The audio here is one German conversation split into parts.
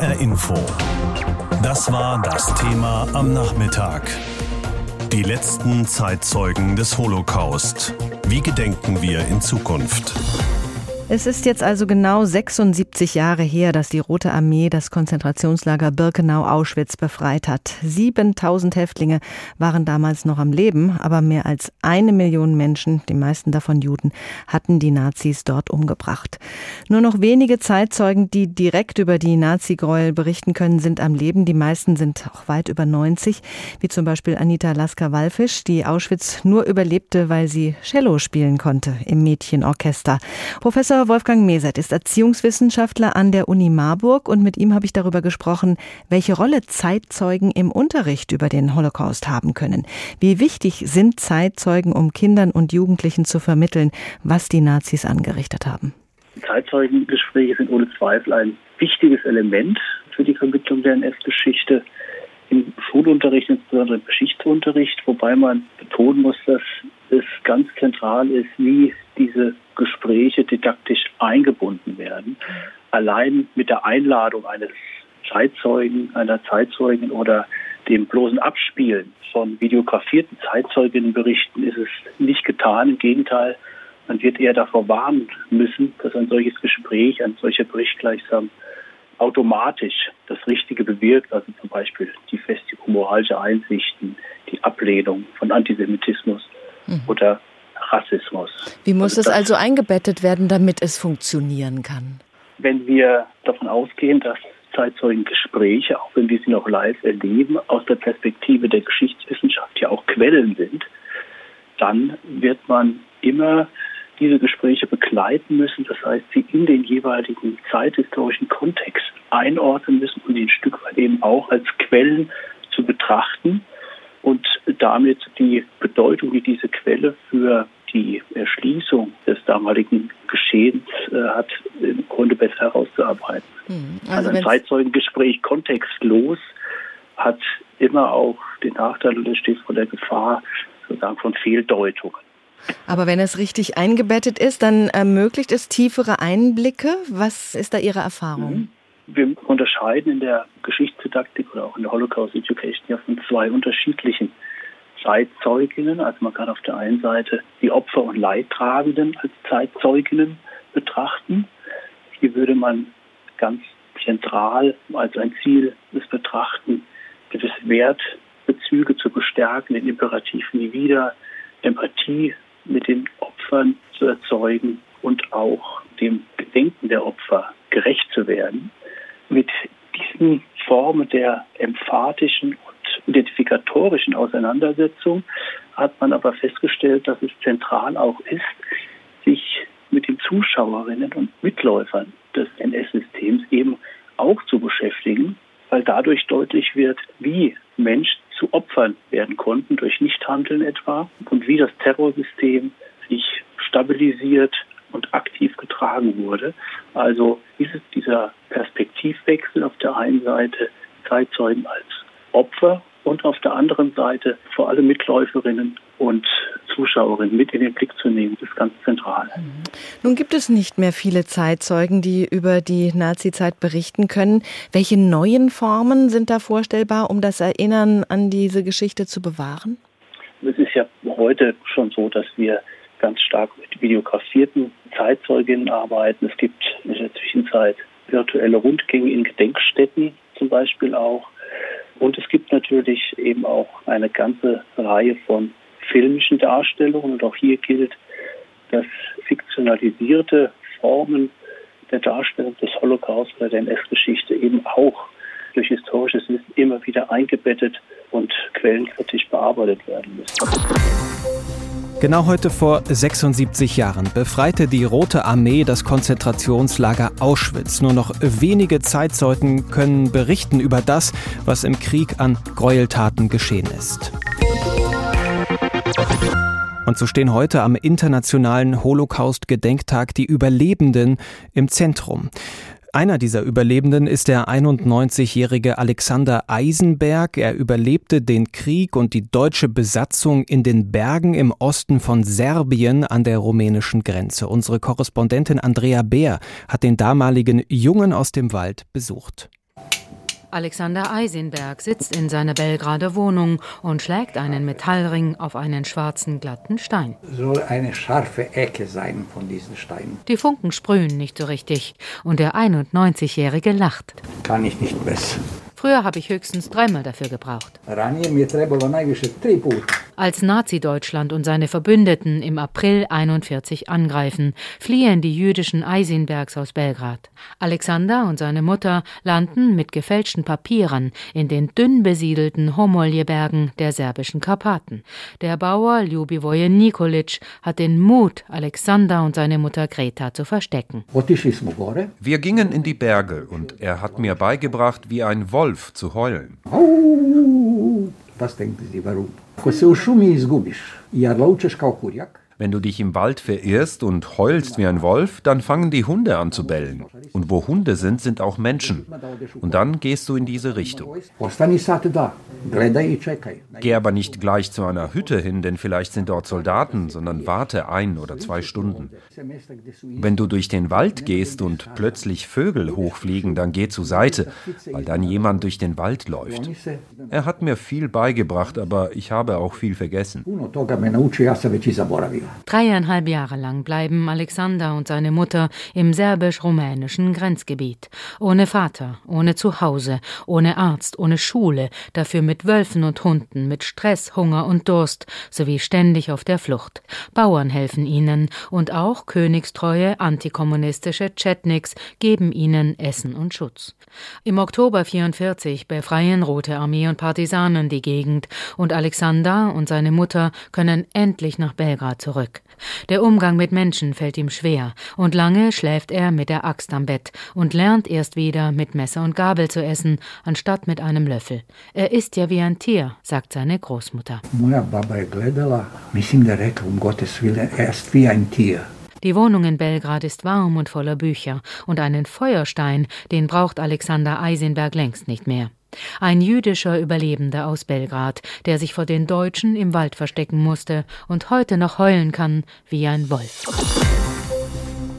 HR Info. Das war das Thema am Nachmittag. Die letzten Zeitzeugen des Holocaust. Wie gedenken wir in Zukunft? Es ist jetzt also genau 76 Jahre her, dass die Rote Armee das Konzentrationslager Birkenau-Auschwitz befreit hat. 7000 Häftlinge waren damals noch am Leben, aber mehr als eine Million Menschen, die meisten davon Juden, hatten die Nazis dort umgebracht. Nur noch wenige Zeitzeugen, die direkt über die Nazi-Gräuel berichten können, sind am Leben. Die meisten sind auch weit über 90, wie zum Beispiel Anita Lasker-Wallfisch, die Auschwitz nur überlebte, weil sie Cello spielen konnte im Mädchenorchester. Professor Professor Wolfgang Mesert ist Erziehungswissenschaftler an der Uni Marburg und mit ihm habe ich darüber gesprochen, welche Rolle Zeitzeugen im Unterricht über den Holocaust haben können. Wie wichtig sind Zeitzeugen, um Kindern und Jugendlichen zu vermitteln, was die Nazis angerichtet haben? Zeitzeugengespräche sind ohne Zweifel ein wichtiges Element für die Vermittlung der NS-Geschichte im Schulunterricht, insbesondere im Geschichtsunterricht, wobei man betonen muss, dass es ganz zentral ist, wie diese Gespräche didaktisch eingebunden werden. Allein mit der Einladung eines Zeitzeugen, einer Zeitzeugin oder dem bloßen Abspielen von videografierten Zeitzeuginnenberichten ist es nicht getan. Im Gegenteil, man wird eher davor warnen müssen, dass ein solches Gespräch, ein solcher Bericht gleichsam automatisch das Richtige bewirkt, also zum Beispiel die festigen moralische Einsichten, die Ablehnung von Antisemitismus mhm. oder Rassismus. Wie muss also es also eingebettet werden, damit es funktionieren kann? Wenn wir davon ausgehen, dass Zeitzeugengespräche, auch wenn wir sie noch live erleben, aus der Perspektive der Geschichtswissenschaft ja auch Quellen sind, dann wird man immer diese Gespräche begleiten müssen. Das heißt, sie in den jeweiligen zeithistorischen Kontext einordnen müssen und sie ein Stück weit eben auch als Quellen zu betrachten und damit die Bedeutung, die diese Quelle für die Erschließung des damaligen Geschehens äh, hat, im Grunde besser herauszuarbeiten. Hm, also, also ein Zeitzeugengespräch kontextlos hat immer auch den Nachteil oder steht vor der Gefahr sozusagen von Fehldeutungen. Aber wenn es richtig eingebettet ist, dann ermöglicht es tiefere Einblicke. Was ist da Ihre Erfahrung? Mhm. Wir unterscheiden in der Geschichtsdidaktik oder auch in der Holocaust Education ja von zwei unterschiedlichen Zeitzeuginnen. Also man kann auf der einen Seite die Opfer und Leidtragenden als Zeitzeuginnen betrachten. Hier würde man ganz zentral als ein Ziel des Betrachten gewisse Wertbezüge zu bestärken, den Imperativ nie wieder, Empathie mit den Opfern zu erzeugen und auch dem Gedenken der Opfer gerecht zu werden. Mit diesen Formen der emphatischen und identifikatorischen Auseinandersetzung hat man aber festgestellt, dass es zentral auch ist, sich mit den Zuschauerinnen und Mitläufern des NS-Systems eben auch zu beschäftigen, weil dadurch deutlich wird, wie Mensch zu Opfern werden konnten durch Nichthandeln etwa und wie das Terrorsystem sich stabilisiert und aktiv getragen wurde. Also ist es dieser Perspektivwechsel auf der einen Seite Zeitzeugen als Opfer und auf der anderen Seite vor allem Mitläuferinnen und Zuschauerinnen mit in den Blick zu nehmen, ist ganz zentral. Mhm. Nun gibt es nicht mehr viele Zeitzeugen, die über die Nazizeit berichten können. Welche neuen Formen sind da vorstellbar, um das Erinnern an diese Geschichte zu bewahren? Es ist ja heute schon so, dass wir ganz stark mit videografierten Zeitzeuginnen arbeiten. Es gibt in der Zwischenzeit virtuelle Rundgänge in Gedenkstätten zum Beispiel auch. Und es gibt natürlich eben auch eine ganze Reihe von filmischen Darstellungen. Und auch hier gilt, dass fiktionalisierte Formen der Darstellung des Holocaust oder der NS-Geschichte eben auch durch historisches Wissen immer wieder eingebettet und quellenkritisch bearbeitet werden müssen. Genau heute vor 76 Jahren befreite die Rote Armee das Konzentrationslager Auschwitz. Nur noch wenige Zeitzeugen können berichten über das, was im Krieg an Gräueltaten geschehen ist. Und so stehen heute am Internationalen Holocaust-Gedenktag die Überlebenden im Zentrum. Einer dieser Überlebenden ist der 91-jährige Alexander Eisenberg. Er überlebte den Krieg und die deutsche Besatzung in den Bergen im Osten von Serbien an der rumänischen Grenze. Unsere Korrespondentin Andrea Beer hat den damaligen Jungen aus dem Wald besucht. Alexander Eisenberg sitzt in seiner Belgrader Wohnung und schlägt einen Metallring auf einen schwarzen, glatten Stein. Soll eine scharfe Ecke sein von diesen Steinen. Die Funken sprühen nicht so richtig und der 91-Jährige lacht. Kann ich nicht besser. Früher habe ich höchstens dreimal dafür gebraucht. Als Nazi-Deutschland und seine Verbündeten im April 41 angreifen, fliehen die jüdischen Eisenbergs aus Belgrad. Alexander und seine Mutter landen mit gefälschten Papieren in den dünn besiedelten Homolje-Bergen der serbischen Karpaten. Der Bauer Ljubivoje Nikolic hat den Mut, Alexander und seine Mutter Greta zu verstecken. Wir gingen in die Berge und er hat mir beigebracht, wie ein Wolf Wolf zu heulen. tas te întârzi, vă e Că se ușumi izgubiš, iar la uceș Wenn du dich im Wald verirrst und heulst wie ein Wolf, dann fangen die Hunde an zu bellen. Und wo Hunde sind, sind auch Menschen. Und dann gehst du in diese Richtung. Geh aber nicht gleich zu einer Hütte hin, denn vielleicht sind dort Soldaten, sondern warte ein oder zwei Stunden. Wenn du durch den Wald gehst und plötzlich Vögel hochfliegen, dann geh zur Seite, weil dann jemand durch den Wald läuft. Er hat mir viel beigebracht, aber ich habe auch viel vergessen. Dreieinhalb Jahre lang bleiben Alexander und seine Mutter im serbisch-rumänischen Grenzgebiet. Ohne Vater, ohne Zuhause, ohne Arzt, ohne Schule, dafür mit Wölfen und Hunden, mit Stress, Hunger und Durst, sowie ständig auf der Flucht. Bauern helfen ihnen und auch königstreue antikommunistische Chetniks geben ihnen Essen und Schutz. Im Oktober 44 befreien Rote Armee und Partisanen die Gegend und Alexander und seine Mutter können endlich nach Belgrad zurück zurück. Der Umgang mit Menschen fällt ihm schwer, und lange schläft er mit der Axt am Bett und lernt erst wieder mit Messer und Gabel zu essen, anstatt mit einem Löffel. Er ist ja wie ein Tier, sagt seine Großmutter. Moja baba je gledala, mislim da rekla um Gottes Willen, er ist wie ein Tier. Die Wohnung in Belgrad ist warm und voller Bücher, und einen Feuerstein, den braucht Alexander Eisenberg längst nicht mehr. Ein jüdischer Überlebender aus Belgrad, der sich vor den Deutschen im Wald verstecken musste und heute noch heulen kann wie ein Wolf.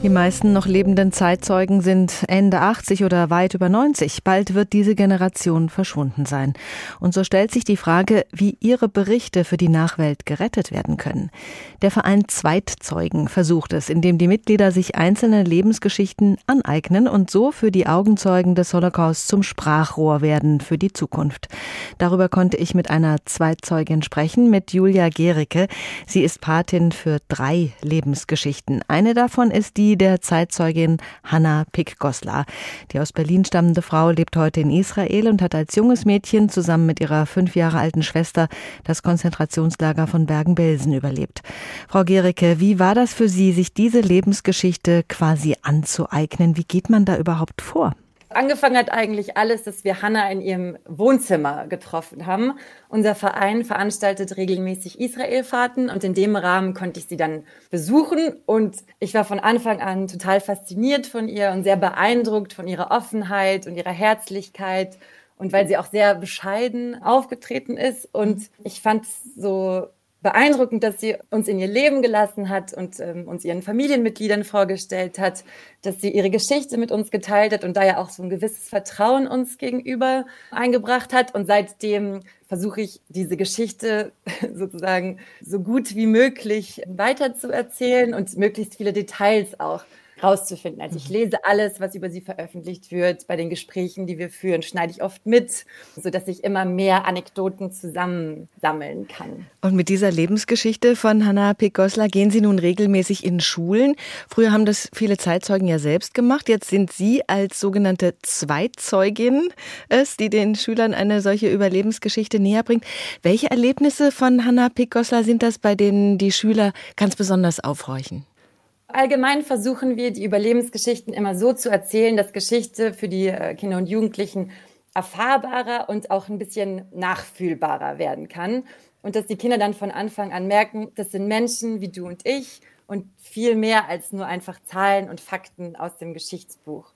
Die meisten noch lebenden Zeitzeugen sind Ende 80 oder weit über 90. Bald wird diese Generation verschwunden sein. Und so stellt sich die Frage, wie ihre Berichte für die Nachwelt gerettet werden können. Der Verein Zweitzeugen versucht es, indem die Mitglieder sich einzelne Lebensgeschichten aneignen und so für die Augenzeugen des Holocaust zum Sprachrohr werden für die Zukunft. Darüber konnte ich mit einer Zweitzeugin sprechen, mit Julia Gericke. Sie ist Patin für drei Lebensgeschichten. Eine davon ist die der Zeitzeugin Hanna Pick-Goslar. Die aus Berlin stammende Frau lebt heute in Israel und hat als junges Mädchen zusammen mit ihrer fünf Jahre alten Schwester das Konzentrationslager von Bergen-Belsen überlebt. Frau Gericke, wie war das für Sie, sich diese Lebensgeschichte quasi anzueignen? Wie geht man da überhaupt vor? Angefangen hat eigentlich alles, dass wir Hanna in ihrem Wohnzimmer getroffen haben. Unser Verein veranstaltet regelmäßig Israelfahrten und in dem Rahmen konnte ich sie dann besuchen und ich war von Anfang an total fasziniert von ihr und sehr beeindruckt von ihrer Offenheit und ihrer Herzlichkeit und weil sie auch sehr bescheiden aufgetreten ist und ich fand so beeindruckend, dass sie uns in ihr Leben gelassen hat und ähm, uns ihren Familienmitgliedern vorgestellt hat, dass sie ihre Geschichte mit uns geteilt hat und da ja auch so ein gewisses Vertrauen uns gegenüber eingebracht hat. Und seitdem versuche ich diese Geschichte sozusagen so gut wie möglich weiterzuerzählen und möglichst viele Details auch rauszufinden. Also ich mhm. lese alles, was über sie veröffentlicht wird. Bei den Gesprächen, die wir führen, schneide ich oft mit, sodass ich immer mehr Anekdoten zusammensammeln kann. Und mit dieser Lebensgeschichte von Hanna Pekosla gehen Sie nun regelmäßig in Schulen. Früher haben das viele Zeitzeugen ja selbst gemacht. Jetzt sind Sie als sogenannte Zweitzeugin es, die den Schülern eine solche Überlebensgeschichte näher bringt. Welche Erlebnisse von Hanna Pekosla sind das, bei denen die Schüler ganz besonders aufhorchen? Allgemein versuchen wir, die Überlebensgeschichten immer so zu erzählen, dass Geschichte für die äh, Kinder und Jugendlichen erfahrbarer und auch ein bisschen nachfühlbarer werden kann. Und dass die Kinder dann von Anfang an merken, das sind Menschen wie du und ich und viel mehr als nur einfach Zahlen und Fakten aus dem Geschichtsbuch.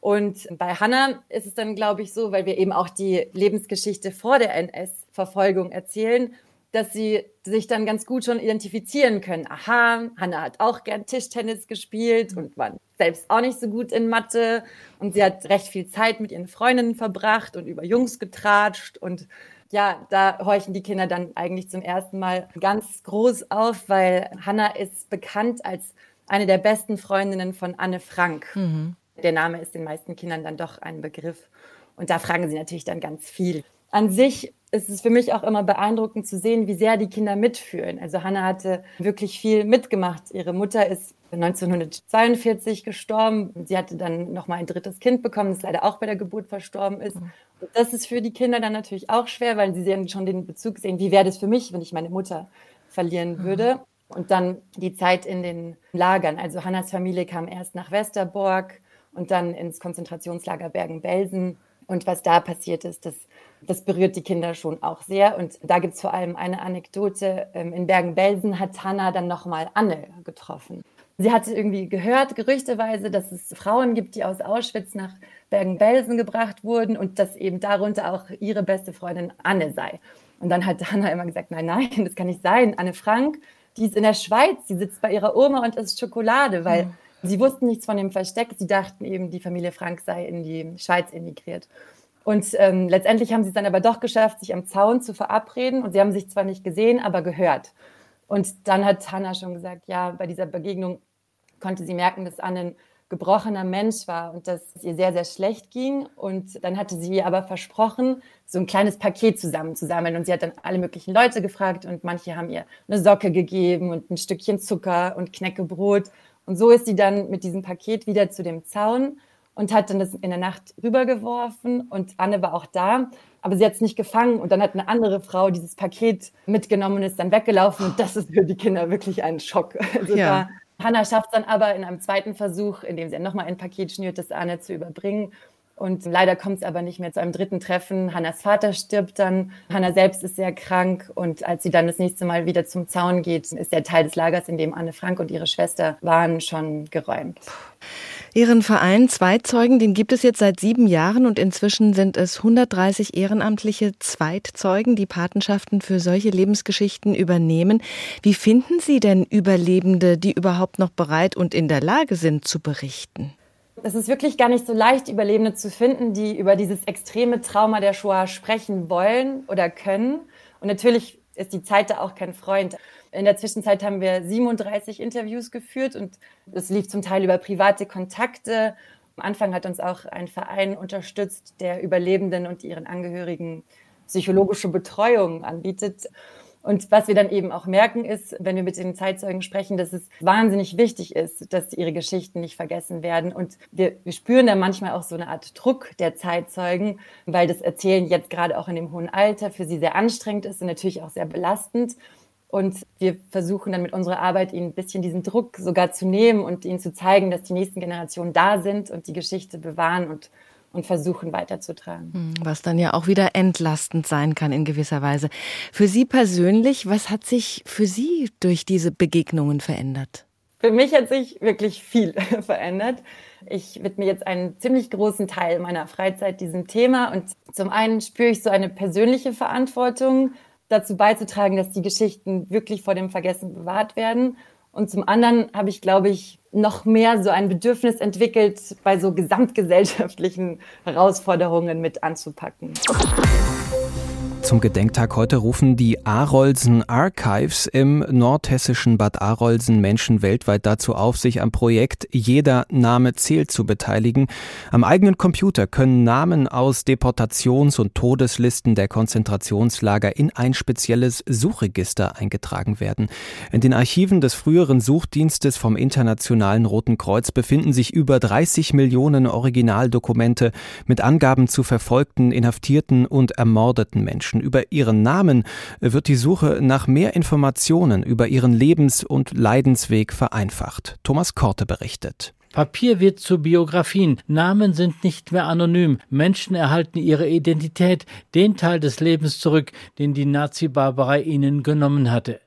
Und bei Hannah ist es dann, glaube ich, so, weil wir eben auch die Lebensgeschichte vor der NS-Verfolgung erzählen, dass sie sich dann ganz gut schon identifizieren können. Aha, Hanna hat auch gern Tischtennis gespielt und war selbst auch nicht so gut in Mathe. Und sie hat recht viel Zeit mit ihren Freundinnen verbracht und über Jungs getratscht. Und ja, da horchen die Kinder dann eigentlich zum ersten Mal ganz groß auf, weil Hanna ist bekannt als eine der besten Freundinnen von Anne Frank. Mhm. Der Name ist den meisten Kindern dann doch ein Begriff. Und da fragen sie natürlich dann ganz viel. An sich ist es für mich auch immer beeindruckend zu sehen, wie sehr die Kinder mitfühlen. Also Hannah hatte wirklich viel mitgemacht. Ihre Mutter ist 1942 gestorben. Sie hatte dann noch mal ein drittes Kind bekommen, das leider auch bei der Geburt verstorben ist. Und das ist für die Kinder dann natürlich auch schwer, weil sie dann schon den Bezug sehen, wie wäre das für mich, wenn ich meine Mutter verlieren mhm. würde. Und dann die Zeit in den Lagern. Also Hannas Familie kam erst nach Westerbork und dann ins Konzentrationslager Bergen-Belsen. Und was da passiert ist, das, das berührt die Kinder schon auch sehr. Und da gibt es vor allem eine Anekdote. Ähm, in Bergen-Belsen hat Hanna dann nochmal Anne getroffen. Sie hatte irgendwie gehört, gerüchteweise, dass es Frauen gibt, die aus Auschwitz nach Bergen-Belsen gebracht wurden und dass eben darunter auch ihre beste Freundin Anne sei. Und dann hat Hanna immer gesagt, nein, nein, das kann nicht sein. Anne Frank, die ist in der Schweiz, die sitzt bei ihrer Oma und isst Schokolade, weil mhm. Sie wussten nichts von dem Versteck. Sie dachten eben, die Familie Frank sei in die Schweiz emigriert. Und ähm, letztendlich haben sie es dann aber doch geschafft, sich am Zaun zu verabreden. Und sie haben sich zwar nicht gesehen, aber gehört. Und dann hat Hannah schon gesagt, ja, bei dieser Begegnung konnte sie merken, dass Anne ein gebrochener Mensch war und dass es ihr sehr, sehr schlecht ging. Und dann hatte sie ihr aber versprochen, so ein kleines Paket zusammenzusammeln. Und sie hat dann alle möglichen Leute gefragt und manche haben ihr eine Socke gegeben und ein Stückchen Zucker und Knäckebrot. Und so ist sie dann mit diesem Paket wieder zu dem Zaun und hat dann das in der Nacht rübergeworfen und Anne war auch da, aber sie hat es nicht gefangen und dann hat eine andere Frau dieses Paket mitgenommen und ist dann weggelaufen und das ist für die Kinder wirklich ein Schock. Also ja. Hannah schafft es dann aber in einem zweiten Versuch, indem sie nochmal ein Paket schnürt, das Anne zu überbringen und leider kommt es aber nicht mehr zu einem dritten Treffen. Hannas Vater stirbt dann. Hanna selbst ist sehr krank. Und als sie dann das nächste Mal wieder zum Zaun geht, ist der Teil des Lagers, in dem Anne Frank und ihre Schwester waren, schon geräumt. Ihren Verein Zweitzeugen, den gibt es jetzt seit sieben Jahren und inzwischen sind es 130 ehrenamtliche Zweitzeugen, die Patenschaften für solche Lebensgeschichten übernehmen. Wie finden Sie denn Überlebende, die überhaupt noch bereit und in der Lage sind zu berichten? Es ist wirklich gar nicht so leicht, Überlebende zu finden, die über dieses extreme Trauma der Shoah sprechen wollen oder können. Und natürlich ist die Zeit da auch kein Freund. In der Zwischenzeit haben wir 37 Interviews geführt und es lief zum Teil über private Kontakte. Am Anfang hat uns auch ein Verein unterstützt, der Überlebenden und ihren Angehörigen psychologische Betreuung anbietet. Und was wir dann eben auch merken ist, wenn wir mit den Zeitzeugen sprechen, dass es wahnsinnig wichtig ist, dass ihre Geschichten nicht vergessen werden. Und wir, wir spüren da manchmal auch so eine Art Druck der Zeitzeugen, weil das Erzählen jetzt gerade auch in dem hohen Alter für sie sehr anstrengend ist und natürlich auch sehr belastend. Und wir versuchen dann mit unserer Arbeit ihnen ein bisschen diesen Druck sogar zu nehmen und ihnen zu zeigen, dass die nächsten Generationen da sind und die Geschichte bewahren und und versuchen weiterzutragen. Hm, was dann ja auch wieder entlastend sein kann in gewisser Weise. Für Sie persönlich, was hat sich für Sie durch diese Begegnungen verändert? Für mich hat sich wirklich viel verändert. Ich widme jetzt einen ziemlich großen Teil meiner Freizeit diesem Thema und zum einen spüre ich so eine persönliche Verantwortung, dazu beizutragen, dass die Geschichten wirklich vor dem Vergessen bewahrt werden. Und zum anderen habe ich, glaube ich, noch mehr so ein Bedürfnis entwickelt, bei so gesamtgesellschaftlichen Herausforderungen mit anzupacken. Zum Gedenktag heute rufen die Arolsen Archives im nordhessischen Bad Arolsen Menschen weltweit dazu auf, sich am Projekt Jeder Name zählt zu beteiligen. Am eigenen Computer können Namen aus Deportations- und Todeslisten der Konzentrationslager in ein spezielles Suchregister eingetragen werden. In den Archiven des früheren Suchdienstes vom Internationalen Roten Kreuz befinden sich über 30 Millionen Originaldokumente mit Angaben zu verfolgten, inhaftierten und ermordeten Menschen. Menschen über ihren Namen wird die Suche nach mehr Informationen über ihren Lebens- und Leidensweg vereinfacht. Thomas Korte berichtet. Papier wird zu Biografien, Namen sind nicht mehr anonym, Menschen erhalten ihre Identität, den Teil des Lebens zurück, den die Nazi-Barbarei ihnen genommen hatte.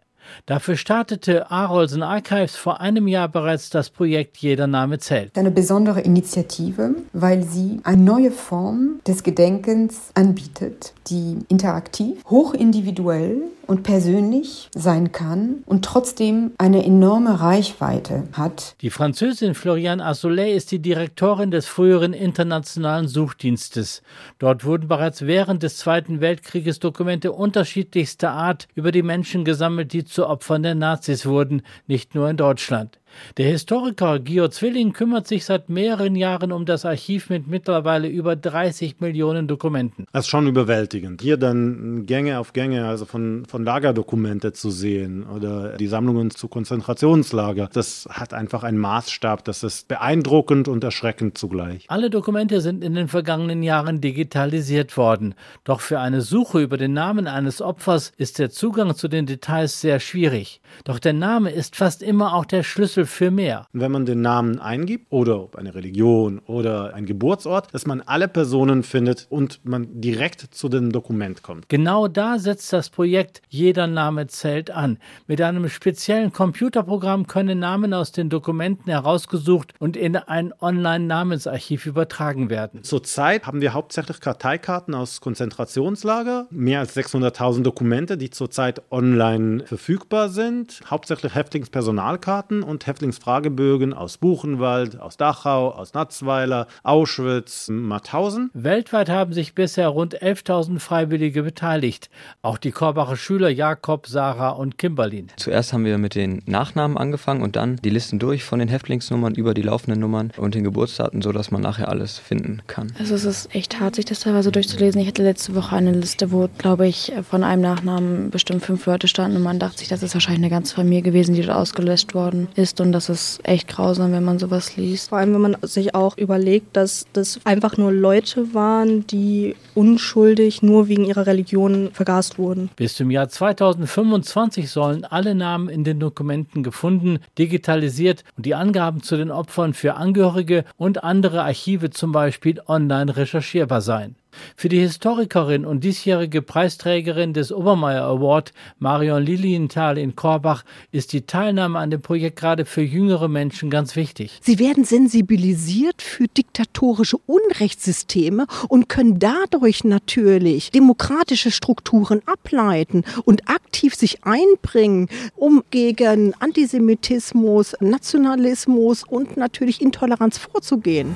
Dafür startete Arolsen Archives vor einem Jahr bereits das Projekt Jeder Name zählt. Eine besondere Initiative, weil sie eine neue Form des Gedenkens anbietet, die interaktiv, hochindividuell und persönlich sein kann und trotzdem eine enorme Reichweite hat. Die Französin Floriane Assolet ist die Direktorin des früheren Internationalen Suchdienstes. Dort wurden bereits während des Zweiten Weltkrieges Dokumente unterschiedlichster Art über die Menschen gesammelt, die zu Opfern der Nazis wurden, nicht nur in Deutschland. Der Historiker Gio Zwilling kümmert sich seit mehreren Jahren um das Archiv mit mittlerweile über 30 Millionen Dokumenten. Das ist schon überwältigend. Hier dann Gänge auf Gänge, also von, von Lagerdokumente zu sehen oder die Sammlungen zu Konzentrationslager, das hat einfach einen Maßstab, das ist beeindruckend und erschreckend zugleich. Alle Dokumente sind in den vergangenen Jahren digitalisiert worden. Doch für eine Suche über den Namen eines Opfers ist der Zugang zu den Details sehr schwierig. Doch der Name ist fast immer auch der Schlüssel Schlüssel für mehr. Wenn man den Namen eingibt oder eine Religion oder ein Geburtsort, dass man alle Personen findet und man direkt zu dem Dokument kommt. Genau da setzt das Projekt Jeder Name zählt an. Mit einem speziellen Computerprogramm können Namen aus den Dokumenten herausgesucht und in ein Online-Namensarchiv übertragen werden. Zurzeit haben wir hauptsächlich Karteikarten aus Konzentrationslager, mehr als 600.000 Dokumente, die zurzeit online verfügbar sind, hauptsächlich Häftlingspersonalkarten und Häftlingsfragebögen aus Buchenwald, aus Dachau, aus Natzweiler, Auschwitz, Mauthausen. Weltweit haben sich bisher rund 11.000 Freiwillige beteiligt. Auch die Korbacher Schüler Jakob, Sarah und Kimberlin. Zuerst haben wir mit den Nachnamen angefangen und dann die Listen durch von den Häftlingsnummern über die laufenden Nummern und den Geburtsdaten, sodass man nachher alles finden kann. Also es ist echt hart, sich das teilweise durchzulesen. Ich hatte letzte Woche eine Liste, wo, glaube ich, von einem Nachnamen bestimmt fünf Leute standen und man dachte sich, das ist wahrscheinlich eine ganze Familie gewesen, die dort ausgelöscht worden ist und das ist echt grausam, wenn man sowas liest. Vor allem, wenn man sich auch überlegt, dass das einfach nur Leute waren, die unschuldig nur wegen ihrer Religion vergast wurden. Bis zum Jahr 2025 sollen alle Namen in den Dokumenten gefunden, digitalisiert und die Angaben zu den Opfern für Angehörige und andere Archive zum Beispiel online recherchierbar sein. Für die Historikerin und diesjährige Preisträgerin des Obermeier Award, Marion Lilienthal in Korbach, ist die Teilnahme an dem Projekt gerade für jüngere Menschen ganz wichtig. Sie werden sensibilisiert für diktatorische Unrechtssysteme und können dadurch natürlich demokratische Strukturen ableiten und aktiv sich einbringen, um gegen Antisemitismus, Nationalismus und natürlich Intoleranz vorzugehen.